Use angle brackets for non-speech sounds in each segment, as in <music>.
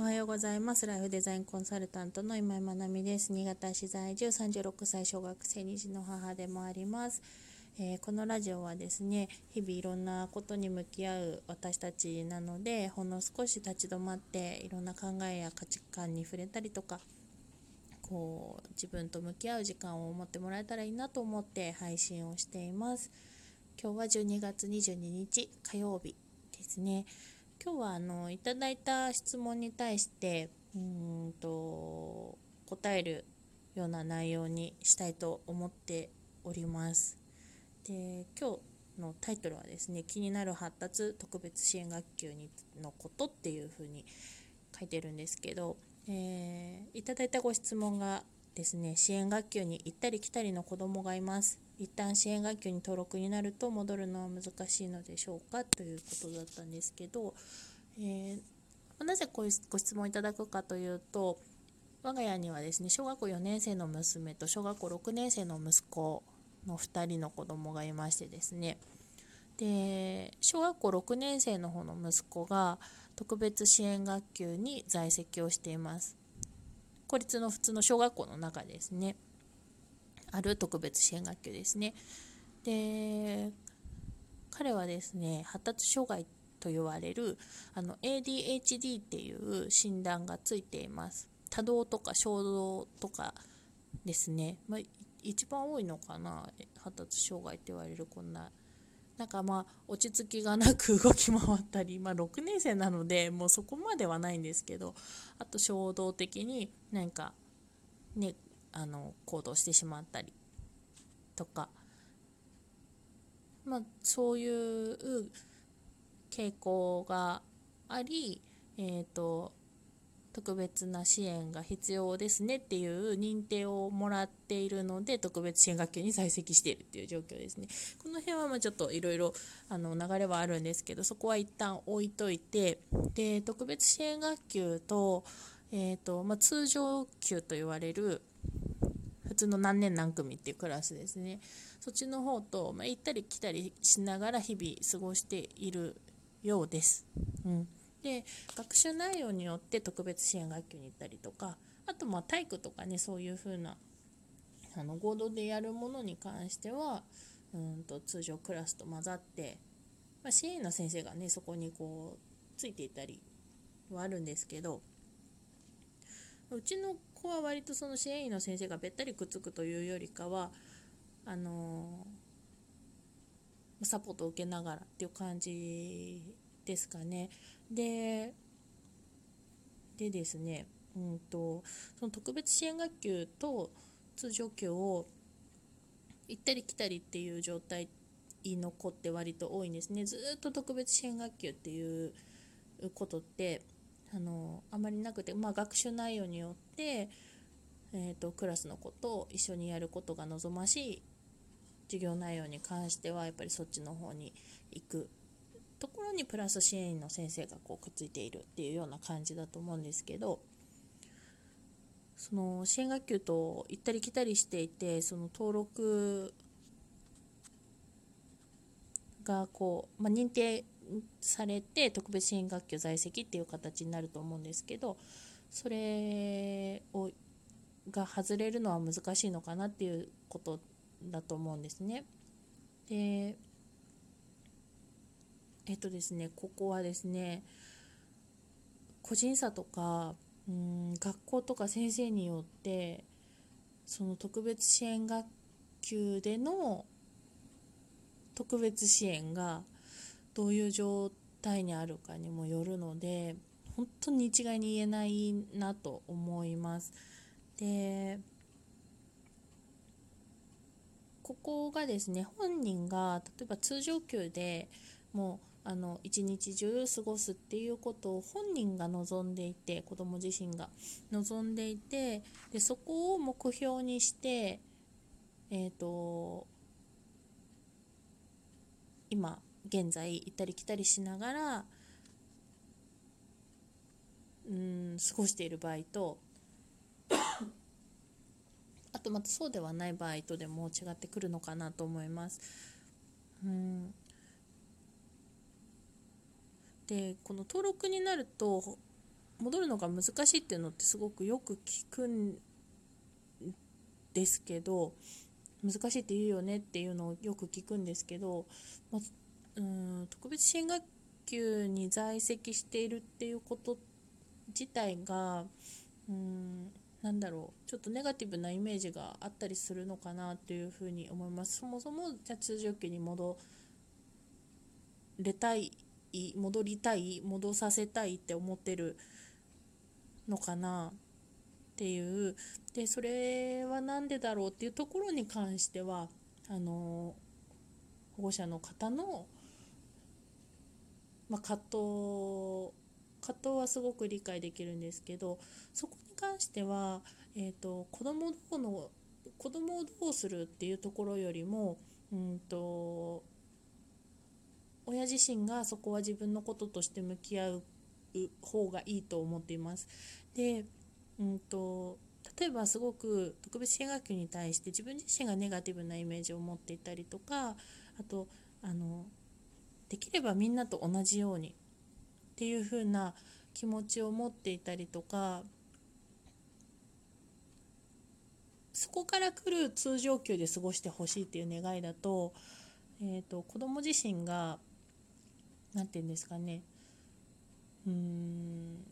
おはようございます。ライフデザインコンサルタントの今井まなみです。新潟市在住36歳小学生2児の母でもあります。えー、このラジオはですね、日々いろんなことに向き合う私たちなので、ほんの少し立ち止まっていろんな考えや価値観に触れたりとか、こう自分と向き合う時間を持ってもらえたらいいなと思って配信をしています。今日は12月22日火曜日ですね。今日はあのいただいた質問に対してうんと答えるような内容にしたいと思っております。で今日のタイトルはですね気になる発達特別支援学級にのことっていうふうに書いてるんですけど、えー、いただいたご質問がですね支援学級に行ったり来たりの子どもがいます一旦支援学級に登録になると戻るのは難しいのでしょうかということだったんですけど、えー、なぜこういうご質問いただくかというと我が家にはですね小学校4年生の娘と小学校6年生の息子の2人の子供がいましてですね。で小学校6年生の方の息子が特別支援学級に在籍をしています。公立の普通の小学校の中ですね。ある特別支援学級ですね。で彼はですね発達障害と言われるあの ADHD っていう診断がついています。多動とか衝動とかですね、まあ、一番多いのかな発達障害って言われるこんななんかまあ落ち着きがなく動き回ったり、まあ、6年生なのでもうそこまではないんですけどあと衝動的になんかねあの行動してしまったりとか、まあ、そういう傾向があり、えーと、特別な支援が必要ですねっていう認定をもらっているので特別支援学級に在籍しているっていう状況ですね。この辺はまあちょっといろいろ流れはあるんですけどそこは一旦置いといてで特別支援学級と,、えーとまあ、通常級と言われるの何年何組っていうクラスですねそっちの方と、まあ、行ったり来たりしながら日々過ごしているようです。うん、で学習内容によって特別支援学級に行ったりとかあとまあ体育とかねそういう風なあの合同でやるものに関してはうんと通常クラスと混ざって、まあ、支援の先生がねそこにこうついていたりはあるんですけどうちの子は割とその支援員の先生がべったりくっつくというよりかはあの、サポートを受けながらっていう感じですかね。ででですね、うんと、その特別支援学級と通常級を行ったり来たりっていう状態の子って割と多いんですね。ずっと特別支援学級っていうことってあのあまりなくて、まあ、学習内容によって、えーと、クラスの子と一緒にやることが望ましい授業内容に関してはやっぱりそっちの方に行くところにプラス支援員の先生がこうくっついているっていうような感じだと思うんですけどその支援学級と行ったり来たりしていてその登録がこう、まあ、認定されて特別支援学級在籍っていう形になると思うんですけどそれをが外れるのは難しいのかなっていうことだと思うんですね。でえっとですねここはですね個人差とかうん学校とか先生によってその特別支援学級での特別支援がどういう状態にあるかにもよるので本当に一概に言えないなと思います。でここがですね本人が例えば通常級でもうあの一日中過ごすっていうことを本人が望んでいて子ども自身が望んでいてでそこを目標にしてえっ、ー、と今現在行ったり来たりしながらうん過ごしている場合と <coughs> あとまたそうではない場合とでも違ってくるのかなと思います。うんでこの登録になると戻るのが難しいっていうのってすごくよく聞くんですけど難しいって言うよねっていうのをよく聞くんですけど、ま、うん特別支援学級に在籍しているっていうこと自体がうんなんだろうちょっとネガティブなイメージがあったりするのかなというふうに思います。そもそもじゃ通常級に戻れたい戻りたい戻させたいって思ってるのかなっていう。でそれは何でだろうっていうところに関してはあの保護者の方の、まあ、葛藤葛藤はすごく理解できるんですけどそこに関しては、えーと、子供どうの子供をどうするっていうところよりも、うんと親自身がそこは自分のこととして向き合う方がいいと思っています。で、うんと、例えばすごく特別支援学級に対して自分自身がネガティブなイメージを持っていたりとかあとあのできればみんなと同じようにっていう風な気持ちを持っていたりとかそこから来る通常級で過ごしてほしいっていう願いだと,、えーと、子ども自身が何て言うんですかねうん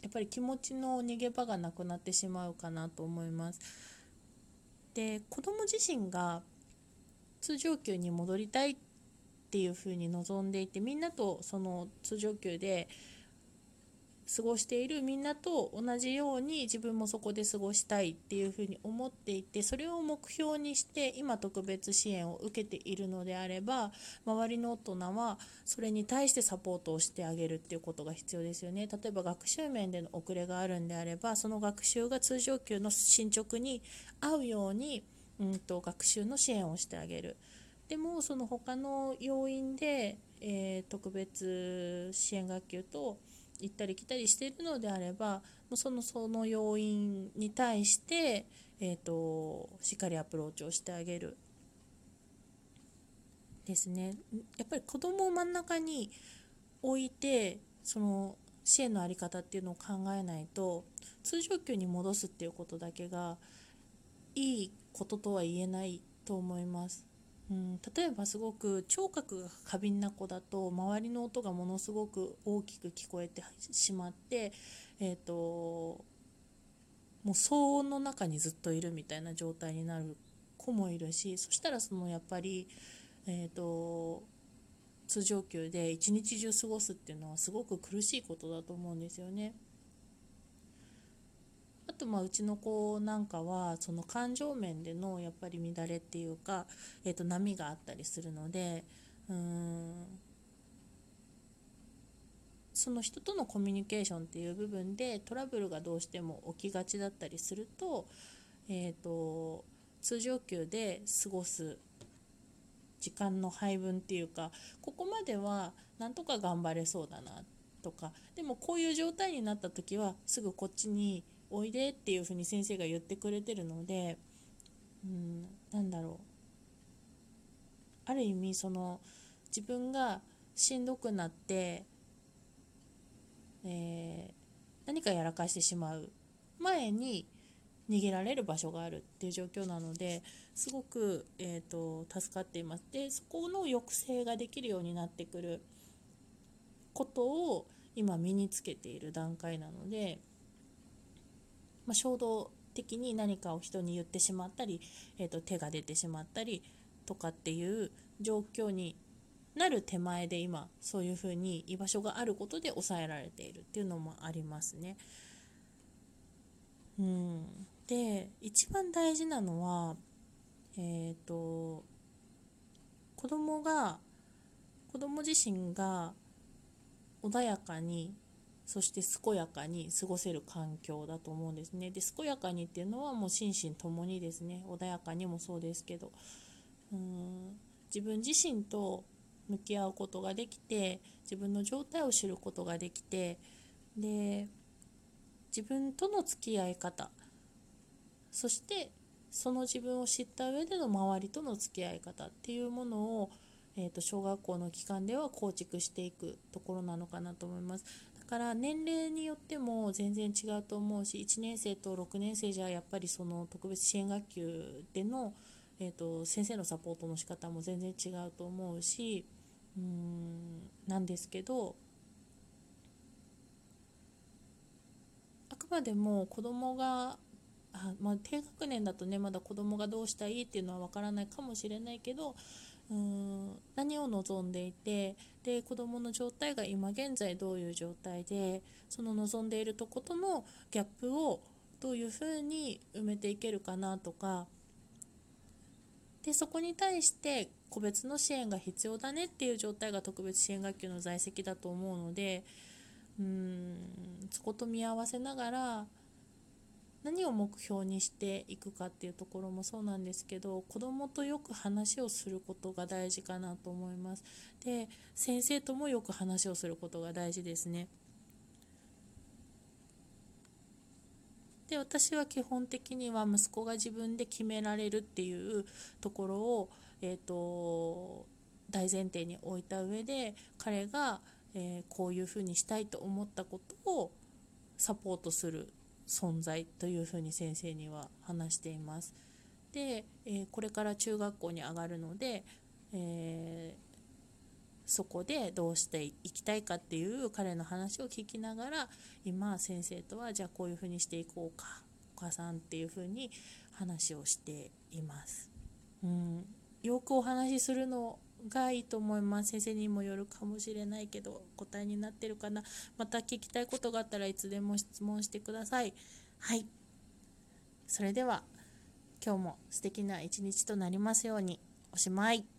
やっぱり気持ちの逃げ場がなくなってしまうかなと思います。で子ども自身が通常級に戻りたいっていうふうに望んでいてみんなとその通常級で過ごしているみんなと同じように自分もそこで過ごしたいっていうふうに思っていてそれを目標にして今特別支援を受けているのであれば周りの大人はそれに対してサポートをしてあげるっていうことが必要ですよね例えば学習面での遅れがあるんであればその学習が通常級の進捗に合うように、うんと、学習の支援をしてあげる。でもその他の要因で、えー、特別支援学級と行ったり来たりしているのであればそのその要因に対して、えーと、しっかりアプローチをしてあげるですねやっぱり子供を真ん中に置いてその支援の在り方っていうのを考えないと通常級に戻すっていうことだけがいいこととは言えないと思います。うん、例えばすごく聴覚が過敏な子だと周りの音がものすごく大きく聞こえてしまって、えーと、もう騒音の中にずっといるみたいな状態になる子もいるしそしたらそのやっぱり、えーと、通常級で一日中過ごすっていうのはすごく苦しいことだと思うんですよね。とまあうちの子なんかはその感情面でのやっぱり乱れっていうか、えー、と波があったりするのでうんその人とのコミュニケーションっていう部分でトラブルがどうしても起きがちだったりすると,、えーと、通常級で過ごす時間の配分っていうかここまではなんとか頑張れそうだなとかでもこういう状態になった時はすぐこっちにおいでっていうふうに先生が言ってくれてるので、うん、なんだろう。ある意味その自分がしんどくなって、えー、何かやらかしてしまう前に逃げられる場所があるっていう状況なのですごく、えーと、助かっています。でそこの抑制ができるようになってくることを今身につけている段階なのでまあ、衝動的に何かを人に言ってしまったり、えーと、手が出てしまったりとかっていう状況になる手前で今そういうふうに居場所があることで抑えられているっていうのもありますね。うん、で一番大事なのは、えーと子供が子供自身が穏やかにそして健やかに過ごせる環境だと思うんですねで健やかにっていうのはもう心身ともにですね穏やかにもそうですけどうん自分自身と向き合うことができて自分の状態を知ることができてで自分との付き合い方そしてその自分を知った上での周りとの付き合い方っていうものを、えー、と小学校の期間では構築していくところなのかなと思います。から年齢によっても全然違うと思うし1年生と6年生じゃやっぱりその特別支援学級での、えーと、先生のサポートの仕方も全然違うと思うしうんなんですけどあくまでも子供があ、まあ、低学年だとねまだ子供がどうしたいっていうのは分からないかもしれないけどうん何を望んでいてで子どもの状態が今現在どういう状態でその望んでいるとことのギャップをどういうふうに埋めていけるかなとかでそこに対して個別の支援が必要だねっていう状態が特別支援学級の在籍だと思うのでうんそこと見合わせながら何を目標にしていくかっていうところもそうなんですけど子どもとよく話をすることが大事かなと思います。で先生ともよく話をすることが大事ですね。で私は基本的には息子が自分で決められるっていうところを、えーと、大前提に置いた上で彼が、えー、こういうふうにしたいと思ったことをサポートする存在というふうに先生には話しています。で、え、これから中学校に上がるので、えー、そこでどうしていきたいかっていう彼の話を聞きながら今先生とはじゃあこういうふうにしていこうかお母さんっていうふうに話をしています。うん、よくお話しするのがいいと思います。先生にもよるかもしれないけど答えになってるかな。また聞きたいことがあったらいつでも質問してください。はい。それでは今日も素敵な一日となりますように。おしまい。